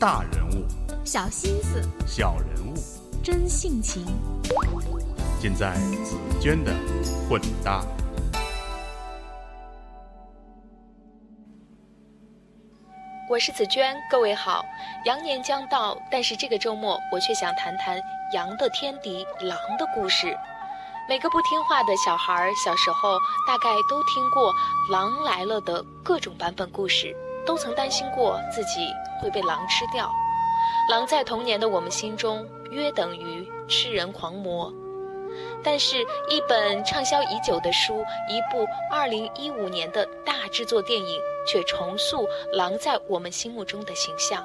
大人物、小心思、小人物，真性情，尽在紫娟的混搭。我是紫娟，各位好。羊年将到，但是这个周末我却想谈谈羊的天敌狼的故事。每个不听话的小孩小时候大概都听过《狼来了》的各种版本故事，都曾担心过自己会被狼吃掉。狼在童年的我们心中约等于吃人狂魔。但是，一本畅销已久的书，一部2015年的大制作电影，却重塑狼在我们心目中的形象。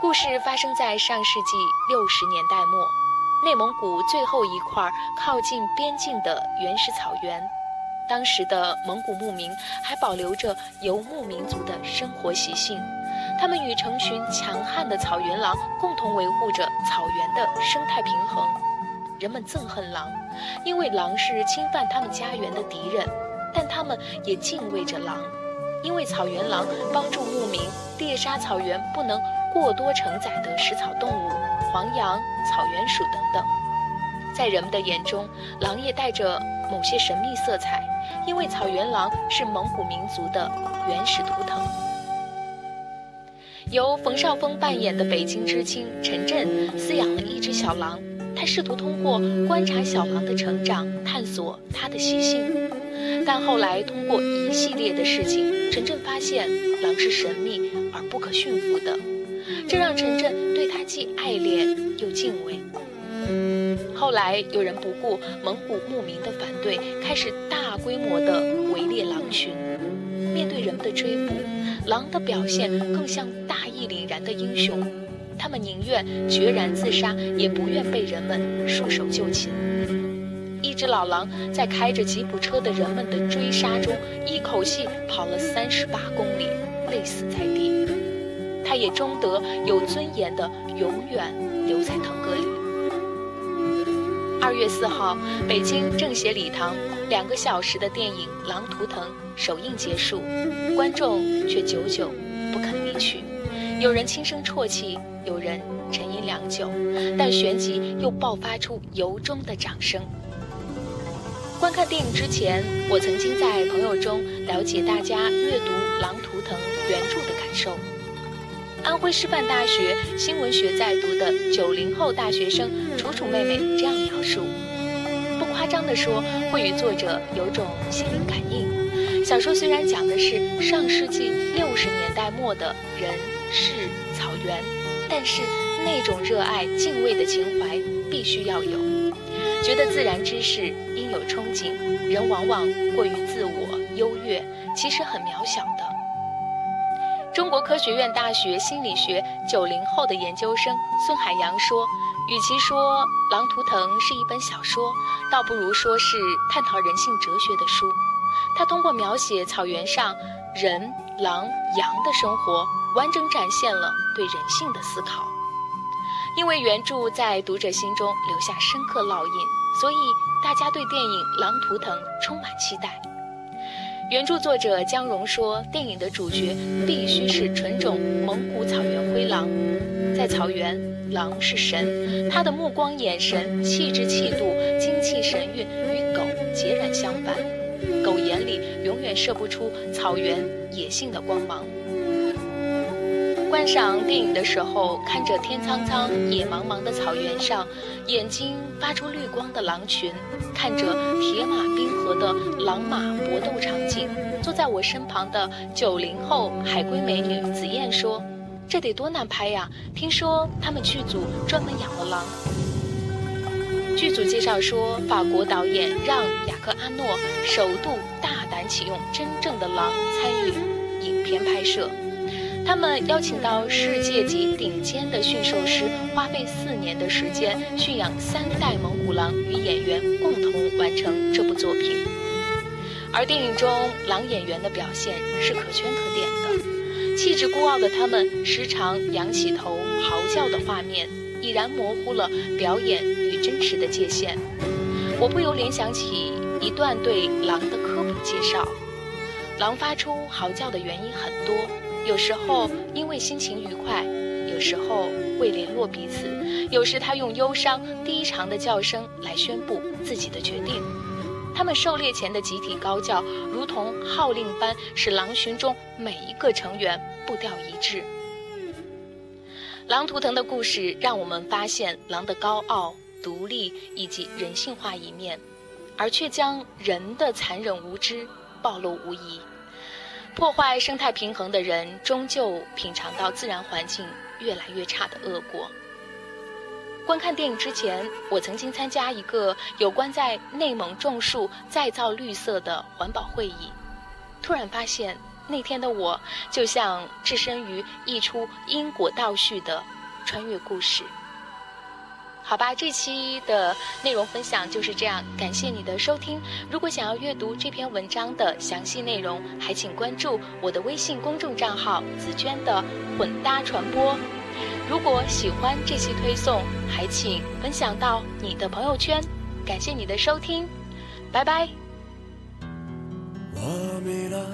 故事发生在上世纪六十年代末，内蒙古最后一块靠近边境的原始草原。当时的蒙古牧民还保留着游牧民族的生活习性，他们与成群强悍的草原狼共同维护着草原的生态平衡。人们憎恨狼，因为狼是侵犯他们家园的敌人；但他们也敬畏着狼，因为草原狼帮助牧民猎杀草原不能过多承载的食草动物——黄羊、草原鼠等等。在人们的眼中，狼也带着某些神秘色彩，因为草原狼是蒙古民族的原始图腾。由冯绍峰扮演的北京知青陈震饲养了一只小狼。他试图通过观察小狼的成长，探索它的习性，但后来通过一系列的事情，陈震发现狼是神秘而不可驯服的，这让陈震对它既爱恋又敬畏。后来有人不顾蒙古牧民的反对，开始大规模的围猎狼群。面对人们的追捕，狼的表现更像大义凛然的英雄。他们宁愿决然自杀，也不愿被人们束手就擒。一只老狼在开着吉普车的人们的追杀中，一口气跑了三十八公里，累死在地。他也终得有尊严的永远留在腾格里。二月四号，北京政协礼堂，两个小时的电影《狼图腾》首映结束，观众却久久不肯离去。有人轻声啜泣，有人沉吟良久，但旋即又爆发出由衷的掌声。观看电影之前，我曾经在朋友中了解大家阅读《狼图腾》原著的感受。安徽师范大学新闻学在读的九零后大学生楚楚妹妹这样描述：不夸张地说，会与作者有种心灵感应。小说虽然讲的是上世纪六十年代末的人。是草原，但是那种热爱、敬畏的情怀必须要有。觉得自然之事应有憧憬，人往往过于自我、优越，其实很渺小的。中国科学院大学心理学九零后的研究生孙海洋说：“与其说《狼图腾》是一本小说，倒不如说是探讨人性哲学的书。他通过描写草原上人、狼、羊的生活。”完整展现了对人性的思考，因为原著在读者心中留下深刻烙印，所以大家对电影《狼图腾》充满期待。原著作者姜蓉说：“电影的主角必须是纯种蒙古草原灰狼，在草原，狼是神，他的目光、眼神、气质、气度、精气神韵与狗截然相反，狗眼里永远射不出草原野性的光芒。”观赏电影的时候，看着天苍苍、野茫茫的草原上，眼睛发出绿光的狼群，看着铁马的狼马搏斗场景，坐在我身旁的九零后海归美女紫燕说：“这得多难拍呀！听说他们剧组专门养了狼。”剧组介绍说，法国导演让·雅克阿诺首度大胆启用真正的狼参与影片拍摄。他们邀请到世界级顶尖的驯兽师，花费四年的时间驯养三代蒙古狼，与演员共同完成这部作品。而电影中狼演员的表现是可圈可点的，气质孤傲的他们时常仰起头嚎叫的画面，已然模糊了表演与真实的界限。我不由联想起一段对狼的科普介绍：狼发出嚎叫的原因很多。有时候因为心情愉快，有时候为联络彼此，有时他用忧伤低长的叫声来宣布自己的决定。他们狩猎前的集体高叫，如同号令般，使狼群中每一个成员步调一致。狼图腾的故事让我们发现狼的高傲、独立以及人性化一面，而却将人的残忍无知暴露无遗。破坏生态平衡的人，终究品尝到自然环境越来越差的恶果。观看电影之前，我曾经参加一个有关在内蒙种树、再造绿色的环保会议，突然发现那天的我就像置身于一出因果倒叙的穿越故事。好吧，这期的内容分享就是这样，感谢你的收听。如果想要阅读这篇文章的详细内容，还请关注我的微信公众账号“紫娟的混搭传播”。如果喜欢这期推送，还请分享到你的朋友圈。感谢你的收听，拜拜。我迷了，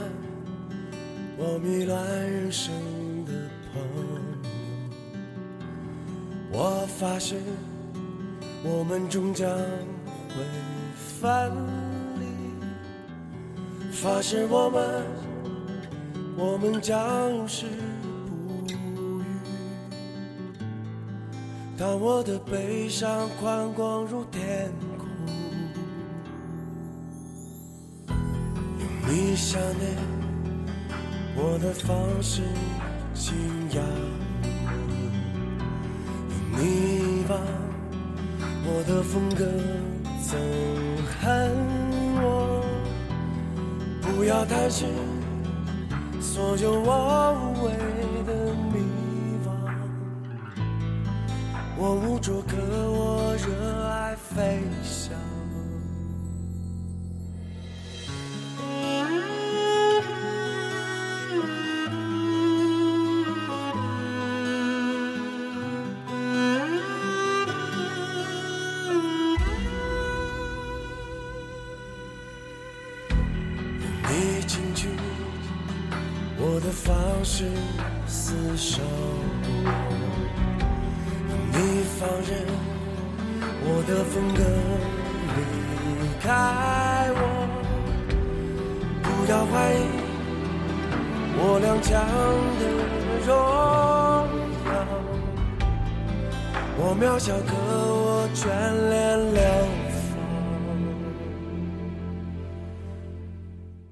我迷乱人生的朋友，我发现。我们终将会分离，发誓我们，我们将永世不渝。当我的悲伤宽广如天空，用你想念我的方式信仰你，用你把。我的风格憎恨我，不要担心所有我无谓的迷惘。我无处可我热爱飞翔。厮守，你放任我的风格离开我，不要怀疑我踉跄的荣耀，我渺小可我眷恋流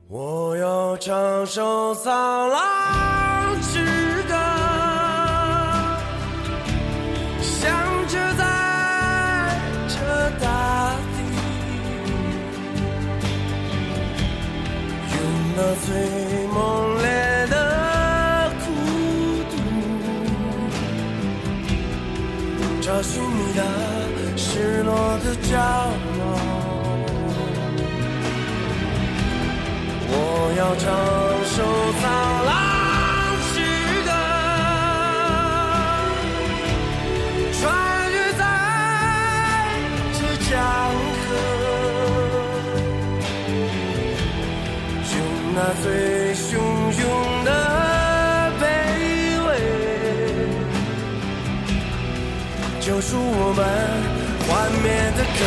放，我要长寿苍老。最猛烈的孤独，找寻你的失落的骄傲。我要长寿苍那最汹涌的卑微，救赎我们幻灭的渴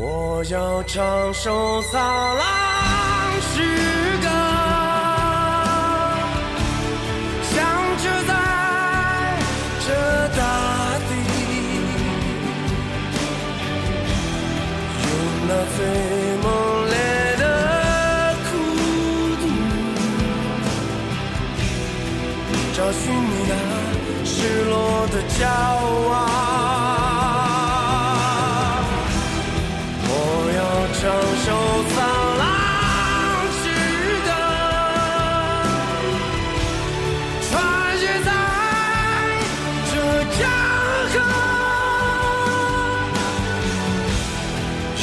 我要唱首苍狼诗歌，响彻在这大地，用那最猛烈的孤独，找寻你那失落的骄傲。江河，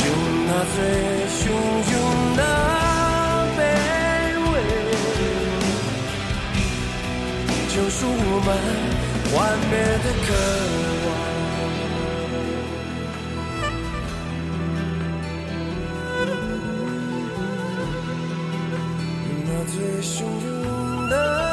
用那最汹涌的卑微，救赎我们幻灭的渴望。那最汹涌的。